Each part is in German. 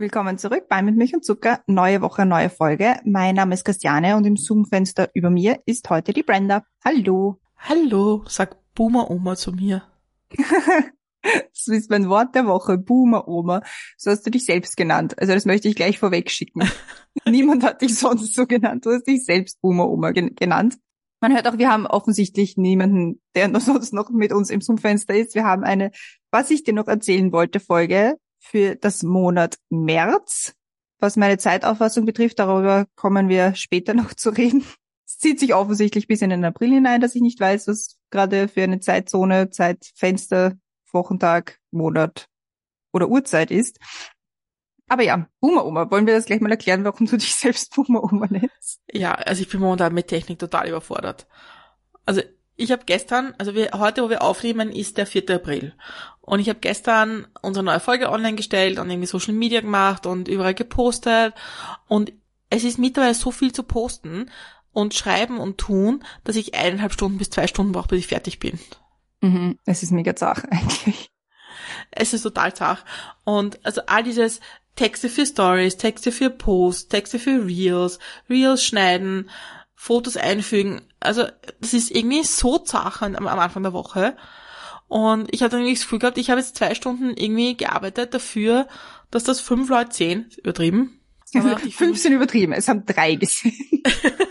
Willkommen zurück bei Mit Milch und Zucker. Neue Woche, neue Folge. Mein Name ist Christiane und im Zoom-Fenster über mir ist heute die Brenda. Hallo. Hallo, sagt Boomer Oma zu mir. Das ist mein Wort der Woche, Boomer Oma. So hast du dich selbst genannt. Also das möchte ich gleich vorweg schicken. Niemand hat dich sonst so genannt. Du hast dich selbst Boomer Oma gen genannt. Man hört auch, wir haben offensichtlich niemanden, der noch sonst noch mit uns im Zoom-Fenster ist. Wir haben eine, was ich dir noch erzählen wollte, Folge für das Monat März. Was meine Zeitauffassung betrifft, darüber kommen wir später noch zu reden. Es zieht sich offensichtlich bis in den April hinein, dass ich nicht weiß, was gerade für eine Zeitzone, Zeitfenster, Wochentag, Monat oder Uhrzeit ist. Aber ja, Boomer Oma, wollen wir das gleich mal erklären, warum du dich selbst Boomer Oma nennst? Ja, also ich bin momentan mit Technik total überfordert. Also ich habe gestern, also wir, heute, wo wir aufnehmen, ist der 4. April. Und ich habe gestern unsere neue Folge online gestellt und irgendwie Social Media gemacht und überall gepostet. Und es ist mittlerweile so viel zu posten und schreiben und tun, dass ich eineinhalb Stunden bis zwei Stunden brauche, bis ich fertig bin. Mhm, es ist mega zach eigentlich. Es ist total zach. Und also all dieses Texte für Stories, Texte für Posts, Texte für Reels, Reels schneiden, Fotos einfügen. Also das ist irgendwie so zach am, am Anfang der Woche. Und ich hatte irgendwie das Gefühl gehabt, ich habe jetzt zwei Stunden irgendwie gearbeitet dafür, dass das fünf Leute sehen, übertrieben. Aber fünf- 15 übertrieben, es haben drei gesehen.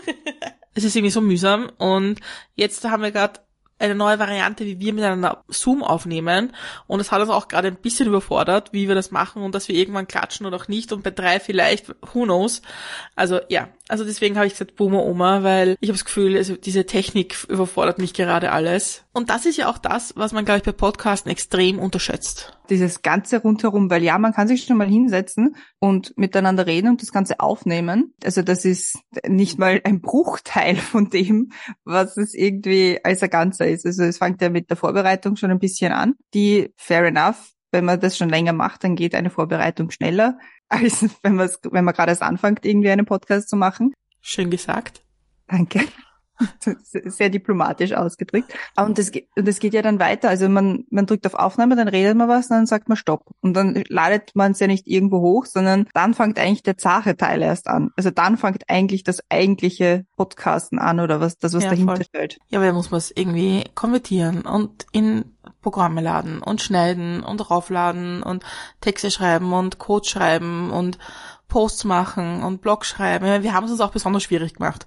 es ist irgendwie so mühsam. Und jetzt haben wir gerade eine neue Variante, wie wir miteinander Zoom aufnehmen. Und es hat uns auch gerade ein bisschen überfordert, wie wir das machen und dass wir irgendwann klatschen oder auch nicht. Und bei drei vielleicht, who knows. Also ja, also deswegen habe ich gesagt Boomer Oma, weil ich habe das Gefühl, also diese Technik überfordert mich gerade alles. Und das ist ja auch das, was man, glaube ich, bei Podcasten extrem unterschätzt. Dieses Ganze rundherum, weil ja, man kann sich schon mal hinsetzen und miteinander reden und das Ganze aufnehmen. Also das ist nicht mal ein Bruchteil von dem, was es irgendwie als ein Ganzer ist. Also es fängt ja mit der Vorbereitung schon ein bisschen an. Die, fair enough, wenn man das schon länger macht, dann geht eine Vorbereitung schneller, als wenn, wenn man gerade erst anfängt, irgendwie einen Podcast zu machen. Schön gesagt. Danke. Sehr diplomatisch ausgedrückt. Und das, geht- und das geht ja dann weiter. Also man, man drückt auf Aufnahme, dann redet man was und dann sagt man Stopp. Und dann ladet man es ja nicht irgendwo hoch, sondern dann fängt eigentlich der zahre Teil erst an. Also dann fängt eigentlich das eigentliche Podcasten an oder was, das, was Ja, dahinter voll. steht. Ja, aber dann muss man es irgendwie konvertieren und in Programme laden und schneiden und raufladen und Texte schreiben und Code schreiben und Posts machen und Blog schreiben. Wir haben es uns auch besonders schwierig gemacht.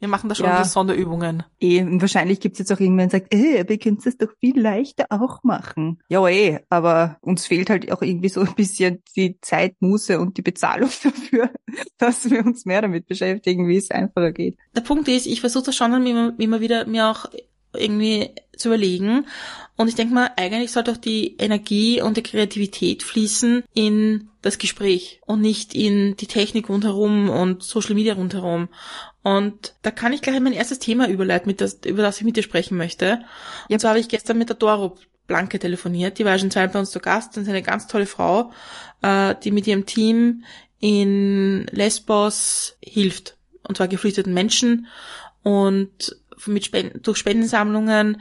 Wir machen da schon Ja. Sonderübungen. Eh, und wahrscheinlich gibt's jetzt auch irgendwann, der sagt, aber ihr könnt das doch viel leichter auch machen. Ja, eh, aber uns fehlt halt auch irgendwie so ein bisschen die Zeit, Muße und die Bezahlung dafür, dass wir uns mehr damit beschäftigen, wie es einfacher geht. Der Punkt ist, ich versuche das schon immer, immer wieder mir auch irgendwie zu überlegen. Und ich denke mal, eigentlich sollte auch die Energie und die Kreativität fließen in das Gespräch und nicht in die Technik rundherum und Social Media rundherum. Und da kann ich gleich in mein erstes Thema überleiten, mit das, über das ich mit dir sprechen möchte. Und Ja. zwar habe ich gestern mit der Doro Blanke telefoniert. Die war schon zweimal bei uns zu Gast. Das ist eine ganz tolle Frau, äh, die mit ihrem Team in Lesbos hilft. Und zwar geflüchteten Menschen und mit Spenden, durch Spendensammlungen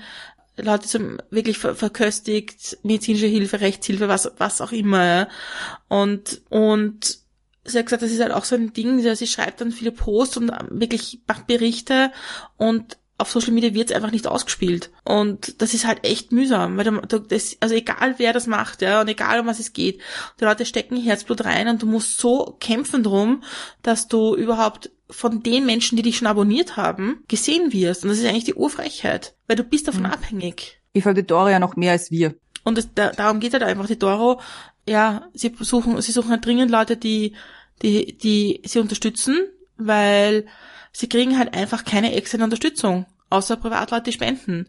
Leute zum wirklich ver verköstigt, medizinische Hilfe, Rechtshilfe, was, was auch immer. Ja. Und, und sie hat gesagt, das ist halt auch so ein Ding, sie schreibt dann viele Posts und wirklich macht Berichte und auf Social Media wird es einfach nicht ausgespielt. Und das ist halt echt mühsam, weil du, das, also egal wer das macht, ja, und egal um was es geht, die Leute stecken Herzblut rein und du musst so kämpfen drum, dass du überhaupt von den Menschen, die dich schon abonniert haben, gesehen wirst. Und das ist eigentlich die Urfrechheit, weil du bist davon Mhm. abhängig. Ich Dora ja noch mehr als wir. Und das, da, darum geht halt einfach die Doro. Ja, sie suchen, sie suchen halt dringend Leute, die, die, die sie unterstützen, weil sie kriegen halt einfach keine externe Unterstützung, außer Privatleute, die spenden.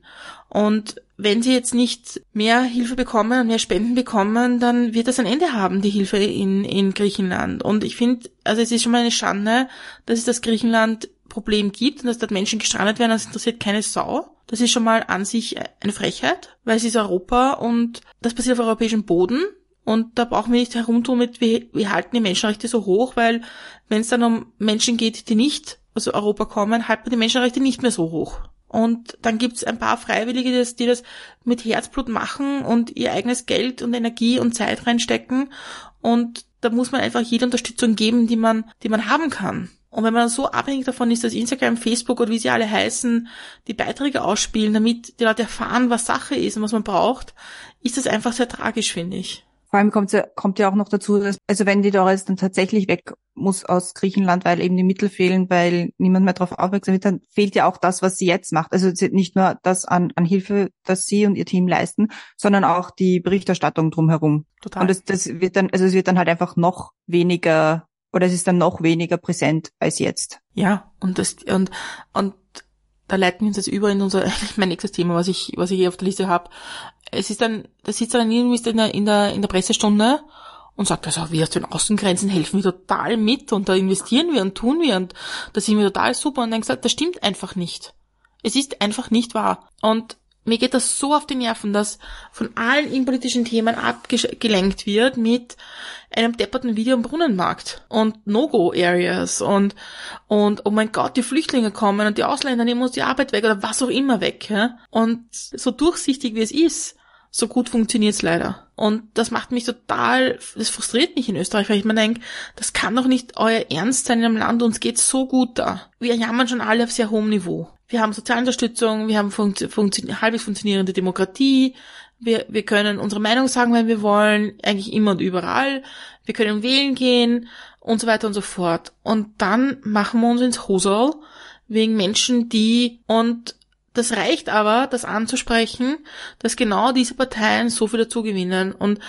Und wenn sie jetzt nicht mehr Hilfe bekommen und mehr Spenden bekommen, dann wird das ein Ende haben, die Hilfe in, in Griechenland. Und ich finde, also es ist schon mal eine Schande, dass es das Griechenland Problem gibt und dass dort Menschen gestrandet werden, das interessiert keine Sau. Das ist schon mal an sich eine Frechheit, weil es ist Europa und das passiert auf europäischem Boden. Und da brauchen wir nicht herumtun mit, wir, wir halten die Menschenrechte so hoch, weil wenn es dann um Menschen geht, die nicht aus Europa kommen, halten wir die Menschenrechte nicht mehr so hoch. Und dann gibt's ein paar Freiwillige, die das, die das mit Herzblut machen und ihr eigenes Geld und Energie und Zeit reinstecken. Und da muss man einfach jede Unterstützung geben, die man, die man haben kann. Und wenn man so abhängig davon ist, dass Instagram, Facebook oder wie sie alle heißen, die Beiträge ausspielen, damit die Leute erfahren, was Sache ist und was man braucht, ist das einfach sehr tragisch, finde ich. Vor allem kommt ja, kommt ja auch noch dazu, dass, also wenn die Doris dann tatsächlich weg muss aus Griechenland, weil eben die Mittel fehlen, weil niemand mehr darauf aufmerksam wird, dann fehlt ja auch das, was sie jetzt macht. Also nicht nur das an, an Hilfe, das sie und ihr Team leisten, sondern auch die Berichterstattung drumherum. Total. Und das, das wird dann, also es wird dann halt einfach noch weniger oder es ist dann noch weniger präsent als jetzt. Ja, und das, und, und da leiten wir uns jetzt über in unser, mein nächstes Thema, was ich, was ich hier auf der Liste habe. Es ist dann, da sitzt dann irgendwie in der, in der, in der Pressestunde und sagt, also wir aus den Außengrenzen helfen wir total mit und da investieren wir und tun wir und da sind wir total super und dann gesagt, das stimmt einfach nicht. Es ist einfach nicht wahr. Und mir geht das so auf die Nerven, dass von allen innenpolitischen Themen abgelenkt wird mit einem depperten Video im Brunnenmarkt und No-Go-Areas und, und, oh mein Gott, die Flüchtlinge kommen und die Ausländer nehmen uns die Arbeit weg oder was auch immer weg. Ja? Und so durchsichtig wie es ist, so gut funktioniert's leider. Und das macht mich total, das frustriert mich in Österreich, weil ich mir denke, das kann doch nicht euer Ernst sein in einem Land, uns geht's so gut da. Wir jammern schon alle auf sehr hohem Niveau. Wir haben Sozialunterstützung, wir haben funktio funktio halbwegs funktionierende Demokratie, wir, wir können unsere Meinung sagen, wenn wir wollen, eigentlich immer und überall, wir können wählen gehen und so weiter und so fort. Und dann machen wir uns ins Hosel wegen Menschen, die und das reicht aber, das anzusprechen, dass genau diese Parteien so viel dazu gewinnen. Und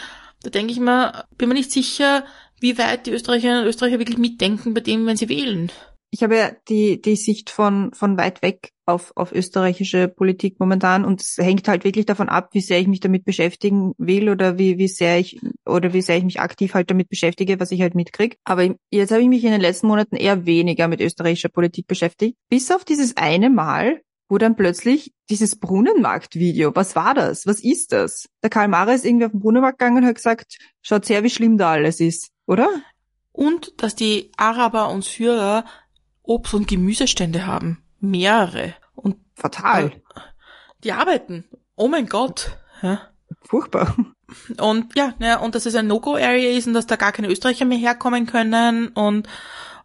da denke ich mal, bin mir nicht sicher, wie weit die Österreicherinnen und Österreicher wirklich mitdenken bei dem, wenn sie wählen. Ich habe ja die, die Sicht von, von weit weg auf, auf österreichische Politik momentan und es hängt halt wirklich davon ab, wie sehr ich mich damit beschäftigen will oder wie, wie sehr ich, oder wie sehr ich mich aktiv halt damit beschäftige, was ich halt mitkrieg. Aber jetzt habe ich mich in den letzten Monaten eher weniger mit österreichischer Politik beschäftigt. Bis auf dieses eine Mal, wo dann plötzlich dieses Brunnenmarkt-Video, was war das? Was ist das? Der Karl Mara ist irgendwie auf den Brunnenmarkt gegangen und hat gesagt, schaut her, wie schlimm da alles ist, oder? Und dass die Araber und Syrer Obst- und Gemüsestände haben. Mehrere. Und fatal. Die arbeiten. Oh mein Gott. Ja. Furchtbar. Und ja, ja, und dass es ein No-Go-Area ist und dass da gar keine Österreicher mehr herkommen können und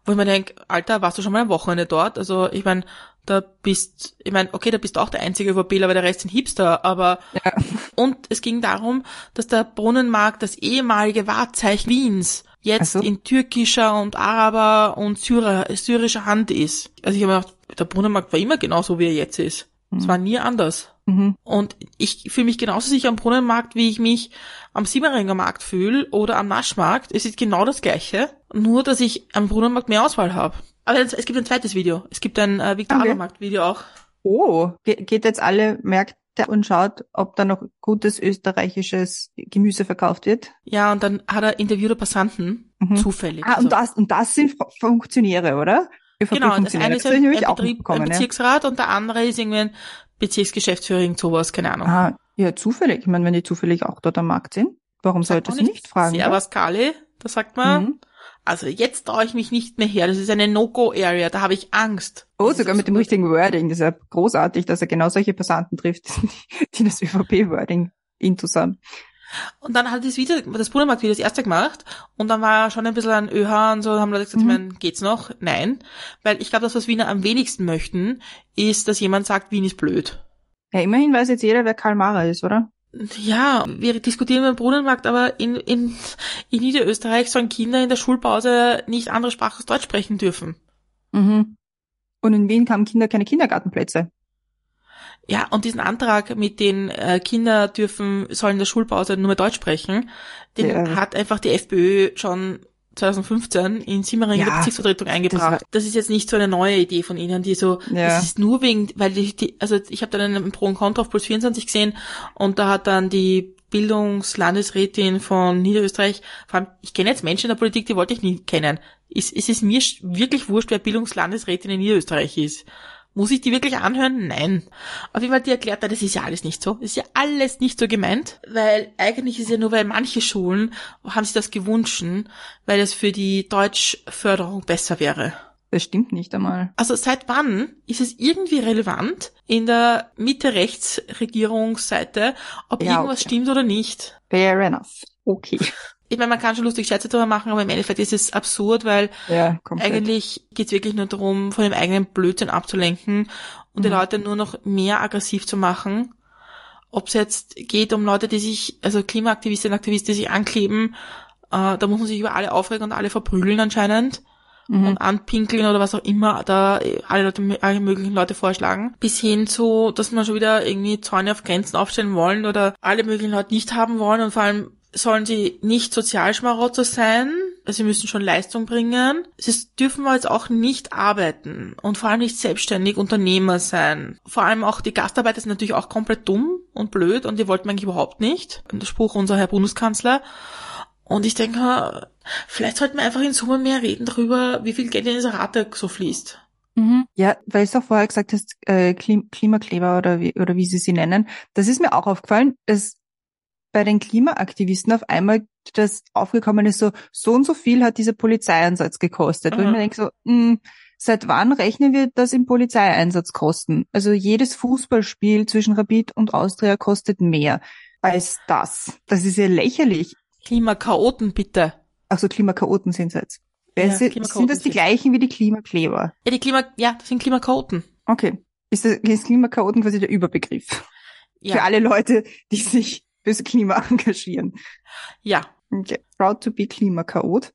wo ich mir denke, Alter, warst du schon mal ein Wochenende dort? Also ich meine, da bist, ich meine, okay, da bist du auch der einzige ÖVPler, weil der Rest sind Hipster, aber ja. und es ging darum, dass der Brunnenmarkt das ehemalige Wahrzeichen Wiens jetzt so. in türkischer und Araber und Syrer, syrischer Hand ist. Also ich habe gedacht, der Brunnenmarkt war immer genauso, wie er jetzt ist. Es mhm. war nie anders. Mhm. Und ich fühle mich genauso sicher am Brunnenmarkt, wie ich mich am Simmeringer Markt fühle oder am Naschmarkt. Es ist genau das Gleiche, nur dass ich am Brunnenmarkt mehr Auswahl habe. Aber es, gibt ein zweites Video. Es gibt ein äh, Viktor okay. Markt Video auch. Oh, Ge geht jetzt alle Märkte und schaut, ob da noch gutes österreichisches Gemüse verkauft wird. Ja, und dann hat er interviewte Passanten, mhm. zufällig. Ah, und also. das, und das sind Funktionäre, oder? Genau, das eine ist ein, ein, Betrieb, ein Bezirksrat ja. und der andere ist irgendwie ein Bezirksgeschäftsführer, irgend sowas, keine Ahnung. Ah, ja, zufällig. Ich meine, wenn die zufällig auch dort am Markt sind, warum sollte sie nicht fragen? Ja, was Kali, da sagt man, mhm. Also jetzt traue ich mich nicht mehr her, das ist eine No-Go-Area, da habe ich Angst. Oh, sogar mit dem richtigen Wording, das ist ja großartig, dass er genau solche Passanten trifft, die das ÖVP-Wording intus haben. Und dann hat das Video, das Brudermarkt wieder das erste gemacht und dann war schon ein bisschen ein ÖH und so, haben Leute gesagt, mhm. ich meine, geht's noch? Nein. Weil ich glaube, das, was Wiener am wenigsten möchten, ist, dass jemand sagt, Wien ist blöd. Ja, immerhin weiß jetzt jeder, wer Karl Mara ist, oder? Ja, wir diskutieren beim Brunnenmarkt, aber in, in, in Niederösterreich sollen Kinder in der Schulpause nicht andere Sprache als Deutsch sprechen dürfen. Mhm. Und in Wien haben Kinder keine Kindergartenplätze. Ja, und diesen Antrag mit den äh, Kinder dürfen, sollen in der Schulpause nur mehr Deutsch sprechen, den ja. hat einfach die FPÖ schon 2015 in Simmering ja, in der Bezirksvertretung eingebracht. Das, das, ist jetzt nicht so eine neue Idee von Ihnen, die so, ja. das ist nur wegen, weil die, die also ich habe dann einen Pro und Contra auf Puls 24 gesehen und da hat dann die Bildungslandesrätin von Niederösterreich, vor allem, ich kenne jetzt Menschen in der Politik, die wollte ich nie kennen. Es, es ist mir wirklich wurscht, wer Bildungslandesrätin in Niederösterreich ist. Muss ich die wirklich anhören? Nein. Auf jeden Fall, die erklärt, das ist ja alles nicht so. Das ist ja alles nicht so gemeint, weil eigentlich ist ja nur, weil manche Schulen haben sich das gewünscht, weil es für die Deutschförderung besser wäre. Das stimmt nicht einmal. Also seit wann ist es irgendwie relevant in der Mitte-Rechts-Regierungsseite, ob Ja, irgendwas okay. stimmt oder nicht? Fair enough. Okay. Ich meine, man kann schon lustig Scherze darüber machen, aber im Endeffekt ist es absurd, weil Ja, eigentlich geht's wirklich nur darum, von dem eigenen Blödsinn abzulenken und die Mhm. Leute nur noch mehr aggressiv zu machen. Ob es jetzt geht um Leute, die sich, also Klimaaktivistinnen und Aktivisten, die sich ankleben, äh, da muss man sich über alle aufregen und alle verprügeln anscheinend Mhm. und anpinkeln oder was auch immer da alle Leute, alle möglichen Leute vorschlagen. Bis hin zu, dass man schon wieder irgendwie Zäune auf Grenzen aufstellen wollen oder alle möglichen Leute nicht haben wollen und vor allem sollen sie nicht Sozialschmarotzer sein. Sie müssen schon Leistung bringen. Sie dürfen aber jetzt auch nicht arbeiten und vor allem nicht selbstständig Unternehmer sein. Vor allem auch die Gastarbeiter sind natürlich auch komplett dumm und blöd und die wollten eigentlich überhaupt nicht. Der Spruch unser Herr Bundeskanzler. Und ich denke, vielleicht sollten wir einfach in Summe mehr reden darüber, wie viel Geld in diese Rate so fließt. Mhm. Ja, weil du auch vorher gesagt hast, äh, Klim Klimakleber oder wie, oder wie sie sie nennen, das ist mir auch aufgefallen, dass bei den Klimaaktivisten auf einmal das aufgekommen ist, so, so und so viel hat dieser Polizeieinsatz gekostet. Wo ich Aha. mir denke, so, mh, seit wann rechnen wir das im Polizeieinsatz kosten? Also jedes Fußballspiel zwischen Rapid und Austria kostet mehr als das. Das ist ja lächerlich. Klimakaoten, bitte. Ach so, Klimakaoten sind jetzt. Wer Ja, sind, das die gleichen wie die Klimakleber? Ja, die Klima, ja, das sind Klimakaoten. Okay. Ist, das, ist Klimakaoten quasi der Überbegriff Ja, für alle Leute, die sich fürs Klima engagieren? ja. Okay. Proud to be Klimakaot.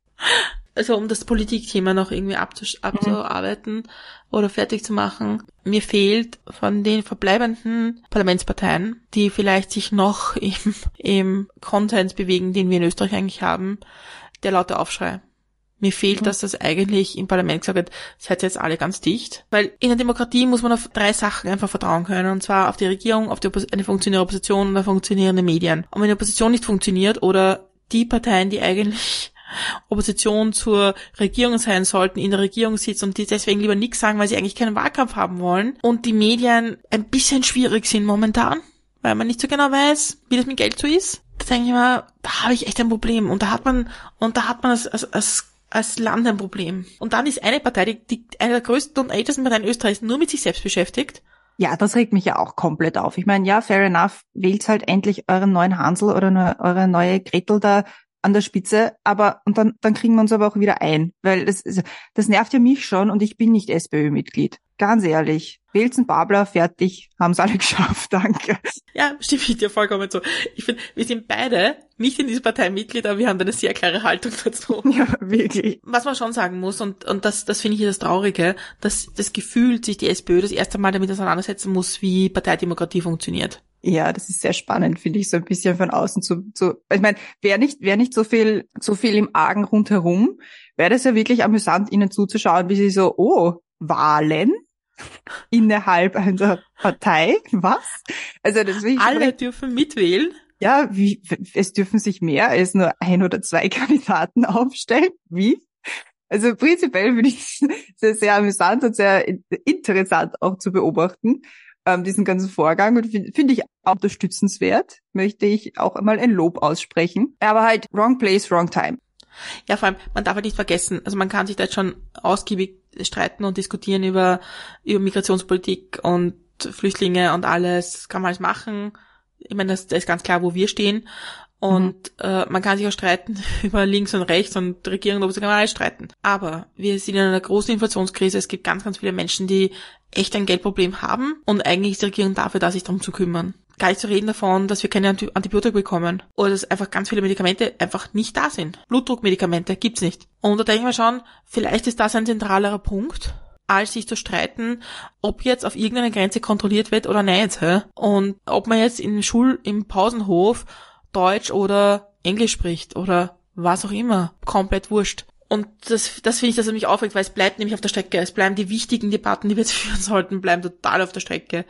Also um das Politikthema noch irgendwie abzuarbeiten oder fertig zu machen. Mir fehlt von den verbleibenden Parlamentsparteien, die vielleicht sich noch im, im Content bewegen, den wir in Österreich eigentlich haben, der laute Aufschrei. Mir fehlt, Mhm. dass das eigentlich im Parlament gesagt wird, seid jetzt alle ganz dicht. Weil in der Demokratie muss man auf drei Sachen einfach vertrauen können. Und zwar auf die Regierung, auf die Oppos eine funktionierende Opposition und auf funktionierende Medien. Und wenn die Opposition nicht funktioniert oder die Parteien, die eigentlich Opposition zur Regierung sein sollten, in der Regierung sitzen und die deswegen lieber nichts sagen, weil sie eigentlich keinen Wahlkampf haben wollen und die Medien ein bisschen schwierig sind momentan, weil man nicht so genau weiß, wie das mit Geld so ist. Da denke ich mir, da habe ich echt ein Problem und da hat man und da hat man als, als, als als Land ein Problem. Und dann ist eine Partei, die, die eine der größten und ältesten Parteien Österreichs, nur mit sich selbst beschäftigt. Ja, das regt mich ja auch komplett auf. Ich meine, ja, fair enough, wählt halt endlich euren neuen Hansel oder ne, eure neue Gretel da an der Spitze, aber und dann, dann kriegen wir uns aber auch wieder ein, weil das, das nervt ja mich schon und ich bin nicht SPÖ-Mitglied. Ganz ehrlich. Wählt's Babler, fertig, haben's alle geschafft, danke. Ja, stimme ich dir vollkommen zu. Ich finde, wir sind beide nicht in dieser Partei Mitglied, aber wir haben da eine sehr klare Haltung dazu. Ja, wirklich. Was man schon sagen muss, und, und das, das finde ich das Traurige, dass das Gefühl sich die SPÖ das erste Mal damit auseinandersetzen muss, wie Parteidemokratie funktioniert. Ja, das ist sehr spannend, finde ich, so ein bisschen von außen zu, zu ich meine, wäre nicht, wäre nicht so viel, so viel im Argen rundherum, wäre das ja wirklich amüsant, ihnen zuzuschauen, wie sie so, oh, Wahlen innerhalb einer Partei, was? Also das will ich Alle dürfen mitwählen. ja, wie, es dürfen sich mehr als nur ein oder zwei Kandidaten aufstellen, wie? Also prinzipiell finde ich es sehr, sehr amüsant und sehr in- interessant auch zu beobachten, ähm, diesen ganzen Vorgang und finde find ich auch unterstützenswert, möchte ich auch einmal ein Lob aussprechen. Aber halt wrong place, wrong time. Ja, vor allem, man darf halt nicht vergessen, also man kann sich da jetzt schon ausgiebig streiten und diskutieren über, über Migrationspolitik und Flüchtlinge und alles, kann man alles machen. Ich meine, das, das ist ganz klar, wo wir stehen. Und äh, man kann sich auch streiten über links und rechts und Regierung, ob kann man alles streiten. Aber wir sind in einer großen Inflationskrise. Es gibt ganz, ganz viele Menschen, die echt ein Geldproblem haben. Und eigentlich ist die Regierung dafür da, sich darum zu kümmern. Gar nicht zu reden davon, dass wir keine Anti Antibiotika bekommen. Oder dass einfach ganz viele Medikamente einfach nicht da sind. Blutdruckmedikamente gibt's nicht. Und da denke ich mir schon, vielleicht ist das ein zentralerer Punkt als sich zu streiten, ob jetzt auf irgendeiner Grenze kontrolliert wird oder nicht. Hä? Und ob man jetzt in Schul im Pausenhof Deutsch oder Englisch spricht oder was auch immer. Komplett wurscht. Und das, das finde ich, dass er mich aufregt, weil es bleibt nämlich auf der Strecke. Es bleiben die wichtigen Debatten, die wir jetzt führen sollten, bleiben total auf der Strecke.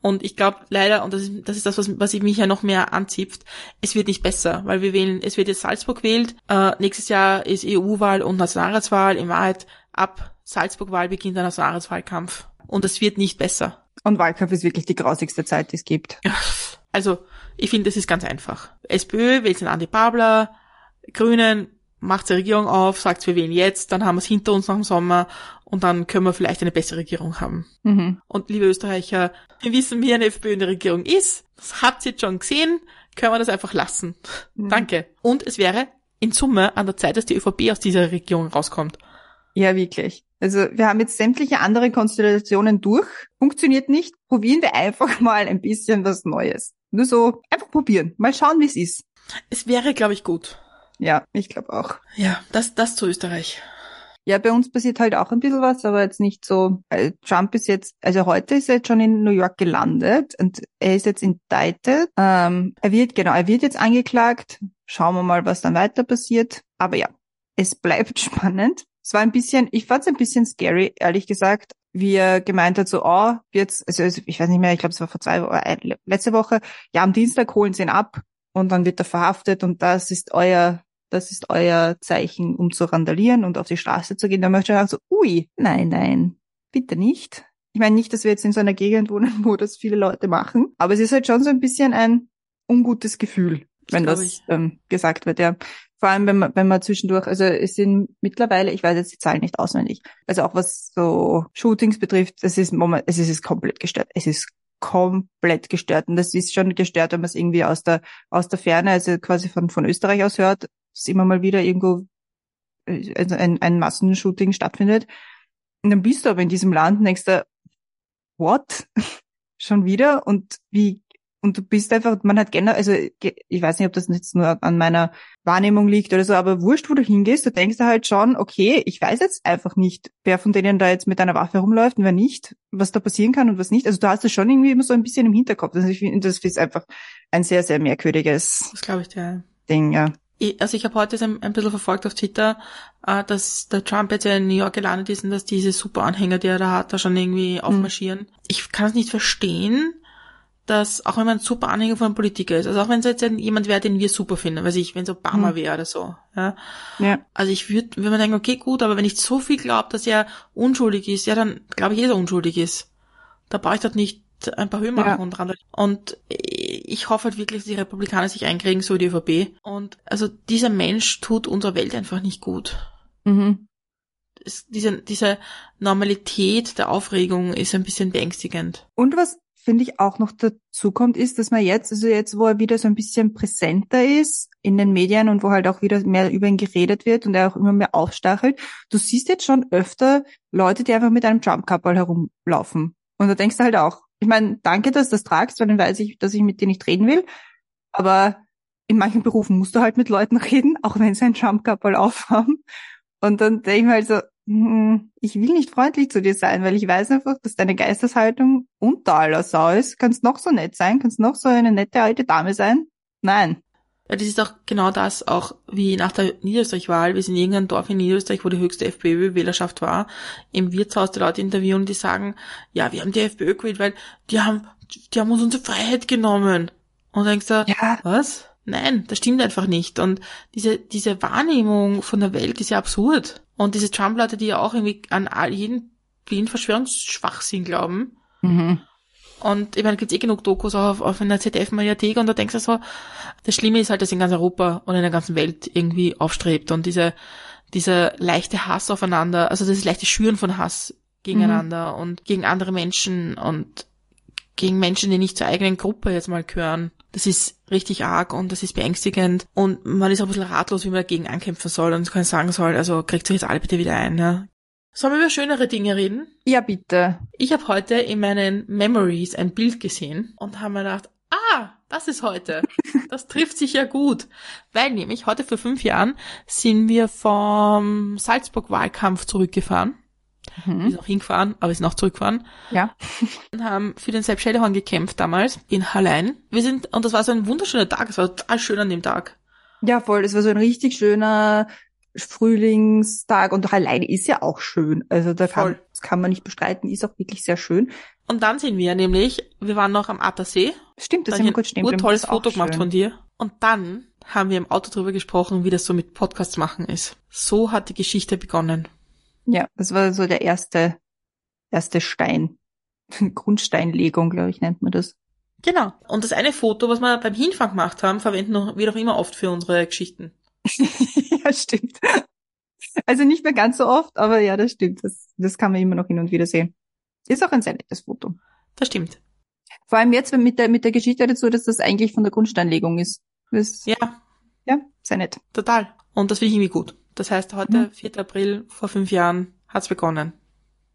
Und ich glaube leider, und das ist, das ist das, was, was mich ja noch mehr anzipft, es wird nicht besser, weil wir wählen, es wird jetzt Salzburg gewählt, äh, nächstes Jahr ist EU-Wahl und Nationalratswahl. In Wahrheit, ab Salzburg-Wahl beginnt der Nationalratswahlkampf. Und es wird nicht besser. Und Wahlkampf ist wirklich die grausigste Zeit, die es gibt. Also, ich finde, das ist ganz einfach. SPÖ wählt den Andi Babler, Grünen macht die Regierung auf, sagt, wir wählen jetzt, dann haben wir es hinter uns nach dem Sommer und dann können wir vielleicht eine bessere Regierung haben. Mhm. Und liebe Österreicher, wir wissen, wie eine FPÖ in der Regierung ist. Das habt ihr jetzt schon gesehen. Können wir das einfach lassen. Mhm. Danke. Und es wäre in Summe an der Zeit, dass die ÖVP aus dieser Regierung rauskommt. Ja, wirklich. Also wir haben jetzt sämtliche andere Konstellationen durch. Funktioniert nicht. Probieren wir einfach mal ein bisschen was Neues. Nur so, einfach probieren. Mal schauen, wie es ist. Es wäre, glaube ich, gut. Ja, ich glaube auch. Ja, das, das zu Österreich. Ja, bei uns passiert halt auch ein bisschen was, aber jetzt nicht so. Trump ist jetzt, also heute ist er jetzt schon in New York gelandet und er ist jetzt indicted. Ähm, er wird, genau, er wird jetzt angeklagt. Schauen wir mal, was dann weiter passiert. Aber ja, es bleibt spannend. Es war ein bisschen, ich fand es ein bisschen scary, ehrlich gesagt, wie er gemeint hat, so, oh, jetzt, also also ich weiß nicht mehr, ich glaube, es war vor zwei Wochen, äh, letzte Woche, ja, am Dienstag holen sie ihn ab und dann wird er verhaftet und das ist euer, das ist euer Zeichen, um zu randalieren und auf die Straße zu gehen. Da möchte ich sagen, so, ui, nein, nein, bitte nicht. Ich meine nicht, dass wir jetzt in so einer Gegend wohnen, wo das viele Leute machen, aber es ist halt schon so ein bisschen ein ungutes Gefühl, wenn das ich. ähm, gesagt wird, ja. Vor allem, wenn man, wenn man zwischendurch, also es sind mittlerweile, ich weiß jetzt die Zahlen nicht auswendig, also auch was so Shootings betrifft, es ist moment, es ist, komplett gestört. Es ist komplett gestört. Und das ist schon gestört, wenn man es irgendwie aus der, aus der Ferne, also quasi von, von Österreich aus hört, dass immer mal wieder irgendwo äh, also ein, ein Massenshooting stattfindet. Und dann bist du aber in diesem Land und denkst du, what? schon wieder? Und wie, und du bist einfach, man hat generell, also ich weiß nicht, ob das jetzt nur an meiner Wahrnehmung liegt oder so, aber wurscht, wo du hingehst, du denkst dir halt schon, okay, ich weiß jetzt einfach nicht, wer von denen da jetzt mit einer Waffe rumläuft und wer nicht, was da passieren kann und was nicht. Also du hast das schon irgendwie immer so ein bisschen im Hinterkopf. Also ich finde, das ist einfach ein sehr, sehr merkwürdiges Das glaube ich dir. Ding, ja. Ich, also ich habe heute ein, ein bisschen verfolgt auf Twitter, äh, dass der Trump jetzt ja in New York gelandet ist und dass diese super Anhänger, die er da hat, da schon irgendwie aufmarschieren. Ich kann es nicht verstehen, dass auch wenn man ein super Anhänger von Politiker ist, also auch wenn es jetzt jemand wäre, den wir super finden, weiß ich, wenn es Obama Hm. wäre oder so, ja. Ja. Also ich würde, wenn man denkt, okay, gut, aber wenn ich so viel glaube, dass er unschuldig ist, ja, dann glaube ich, eh, dass er unschuldig ist. Da brauche ich dort nicht ein paar Höhen machen Ja. und dran. Und ich hoffe halt wirklich, dass die Republikaner sich einkriegen, so wie die ÖVP. Und also dieser Mensch tut unserer Welt einfach nicht gut. Mhm. Es, diese, diese Normalität der Aufregung ist ein bisschen beängstigend. Und was finde ich auch noch dazu kommt, ist, dass man jetzt, also jetzt, wo er wieder so ein bisschen präsenter ist in den Medien und wo halt auch wieder mehr über ihn geredet wird und er auch immer mehr aufstachelt, du siehst jetzt schon öfter Leute, die einfach mit einem Trump-Couple herumlaufen. Und da denkst du halt auch, ich meine, danke, dass du das tragst, weil dann weiß ich, dass ich mit dir nicht reden will. Aber in manchen Berufen musst du halt mit Leuten reden, auch wenn sie ein Trump-Couple aufhaben. Und dann denke ich mir halt so, ich will nicht freundlich zu dir sein, weil ich weiß einfach, dass deine Geisteshaltung unter aller Sau ist. Kannst noch so nett sein, kannst noch so eine nette alte Dame sein. Nein. Ja, das ist auch genau das, auch wie nach der Niederösterreich-Wahl. Wir sind in irgendeinem Dorf in Niederösterreich, wo die höchste FPÖ-Wählerschaft war, im Wirtshaus die Leute interviewen, die sagen, ja, wir haben die FPÖ gewählt, weil die haben, die haben uns unsere Freiheit genommen. Und denkst du, Ja. was? Nein, das stimmt einfach nicht. Und diese, diese Wahrnehmung von der Welt ist ja absurd. Und diese Trump-Leute, die ja auch irgendwie an all, jeden, jeden Verschwörungsschwachsinn glauben. Mhm. Und ich meine, gibt's eh genug Dokus auch auf, auf einer ZDF-Mediathek und da denkst du so, das Schlimme ist halt, dass in ganz Europa und in der ganzen Welt irgendwie aufstrebt und diese, dieser leichte Hass aufeinander, also das leichte Schüren von Hass gegeneinander und gegen andere Menschen und gegen Menschen, die nicht zur eigenen Gruppe jetzt mal gehören. Das ist richtig arg und das ist beängstigend und man ist auch ein bisschen ratlos, wie man dagegen ankämpfen soll und kann sagen soll, also kriegt euch jetzt alle bitte wieder ein. Ja. Sollen wir über schönere Dinge reden? Ja, bitte. Ich habe heute in meinen Memories ein Bild gesehen und habe mir gedacht, ah, das ist heute. Das trifft sich ja gut. Weil nämlich heute vor fünf Jahren sind wir vom Salzburg-Wahlkampf zurückgefahren. Wir Mhm. sind auch hingefahren, aber wir sind auch zurückgefahren. Ja. Und haben für den Sepp Schellhorn gekämpft damals in Hallein. Wir sind, und das war so ein wunderschöner Tag. Es war total schön an dem Tag. Ja, voll. Es war so ein richtig schöner, Frühlingstag und alleine ist ja auch schön. Also da kann, Voll. das kann man nicht bestreiten, ist auch wirklich sehr schön. Und dann sehen wir nämlich, wir waren noch am Attersee. Stimmt, das Da sind wir kurz stehen ein tolles Foto gemacht schön. von dir. Und dann haben wir im Auto drüber gesprochen, wie das so mit Podcasts machen ist. So hat die Geschichte begonnen. Ja, das war so der erste, erste Stein. Grundsteinlegung, glaube ich, nennt man das. Genau. Und das eine Foto, was wir beim Hinfahren gemacht haben, verwenden wir doch immer oft für unsere Geschichten. ja, stimmt. Also nicht mehr ganz so oft, aber ja, das stimmt. Das, das kann man immer noch hin und wieder sehen. Ist auch ein sehr nettes Foto. Das stimmt. Vor allem jetzt mit der, mit der Geschichte dazu, dass das eigentlich von der Grundsteinlegung ist. Das, ja. Ja, sehr nett. total. Und das finde ich irgendwie gut. Das heißt, heute, Mhm. 4. April, vor fünf Jahren, hat's begonnen.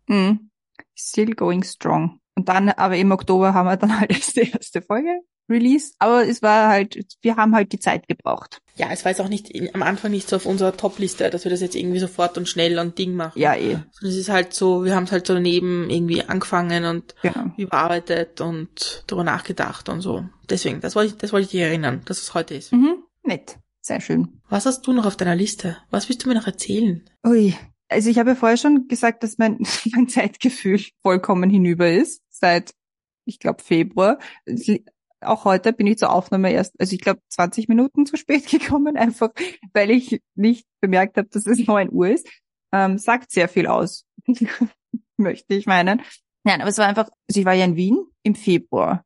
Mhm. Still going strong. Und dann, aber im Oktober haben wir dann halt die erste Folge released. Aber es war halt, wir haben halt die Zeit gebraucht. Ja, es war jetzt auch nicht in, am Anfang nicht so auf unserer Top-Liste, dass wir das jetzt irgendwie sofort und schnell und Ding machen. Ja, eh. Sondern es ist halt so, wir haben es halt so daneben irgendwie angefangen und Genau. überarbeitet und darüber nachgedacht und so. Deswegen, das wollte ich, das wollte ich dir erinnern, dass es heute ist. Mhm. Nett. Sehr schön. Was hast du noch auf deiner Liste? Was willst du mir noch erzählen? Ui. Also ich habe ja vorher schon gesagt, dass mein, mein Zeitgefühl vollkommen hinüber ist. Seit, ich glaube, Februar. Auch heute bin ich zur Aufnahme erst, also ich glaube, 20 Minuten zu spät gekommen, einfach weil ich nicht bemerkt habe, dass es 9 Uhr ist. Ähm, sagt sehr viel aus, möchte ich meinen. Nein, aber es war einfach, also ich war ja in Wien im Februar.